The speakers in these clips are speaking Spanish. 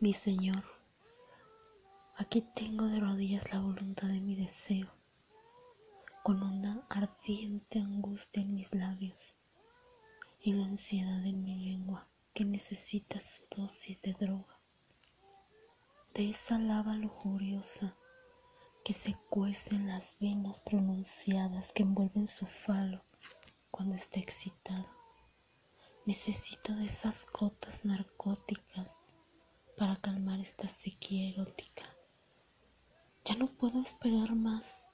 Mi Señor, aquí tengo de rodillas la voluntad de mi deseo, con una ardiente angustia en mis labios y la ansiedad en mi lengua que necesita su dosis de droga, de esa lava lujuriosa que se cuece en las venas pronunciadas que envuelven su falo cuando está excitado. Necesito de esas gotas narcóticas para calmar esta sequía erótica. Ya no puedo esperar más.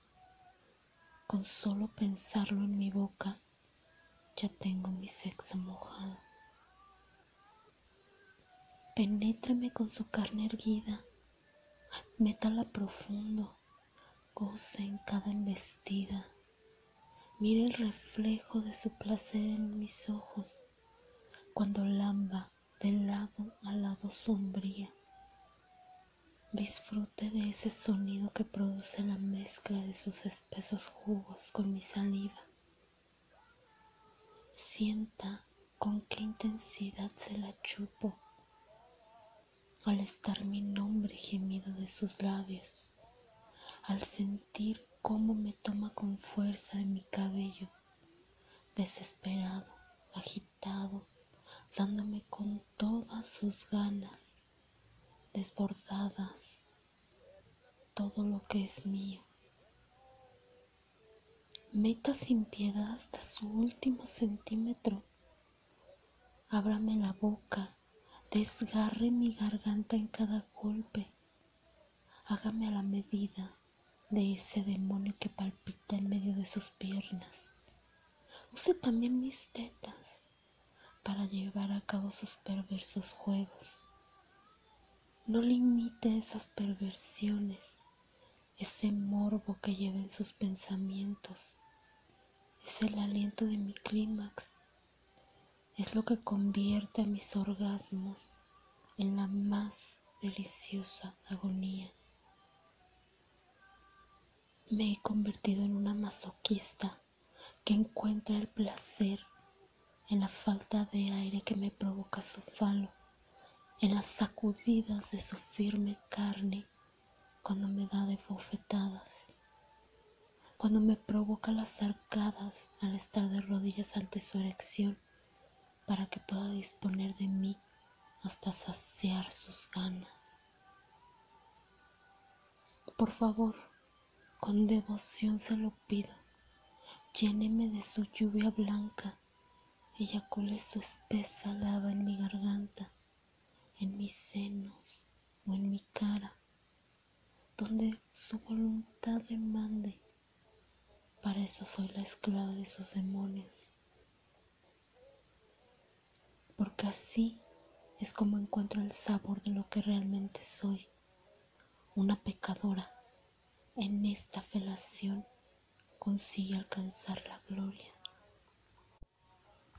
Con solo pensarlo en mi boca, ya tengo mi sexo mojado. Penétreme con su carne erguida, métala profundo, goce en cada embestida. Mire el reflejo de su placer en mis ojos cuando lamba de lado a lado sombría. Disfrute de ese sonido que produce la mezcla de sus espesos jugos con mi saliva. Sienta con qué intensidad se la chupo al estar mi nombre gemido de sus labios, al sentir cómo me toma con fuerza de mi cabello, desesperado, agitado, dándome con todas sus ganas desbordadas todo lo que es mío. Meta sin piedad hasta su último centímetro. Ábrame la boca, desgarre mi garganta en cada golpe. Hágame a la medida de ese demonio que palpita en medio de sus piernas. Use también mis tetas para llevar a cabo sus perversos juegos. No limite esas perversiones, ese morbo que lleva en sus pensamientos. Es el aliento de mi clímax. Es lo que convierte a mis orgasmos en la más deliciosa agonía. Me he convertido en una masoquista que encuentra el placer en la falta de aire que me provoca su falo, en las sacudidas de su firme carne cuando me da de bofetadas, cuando me provoca las arcadas al estar de rodillas ante su erección para que pueda disponer de mí hasta saciar sus ganas. Por favor, con devoción se lo pido, lléneme de su lluvia blanca eyacule su espesa lava en mi garganta, en mis senos o en mi cara, donde su voluntad demande. Para eso soy la esclava de sus demonios. Porque así es como encuentro el sabor de lo que realmente soy, una pecadora. En esta felación consigue alcanzar la gloria.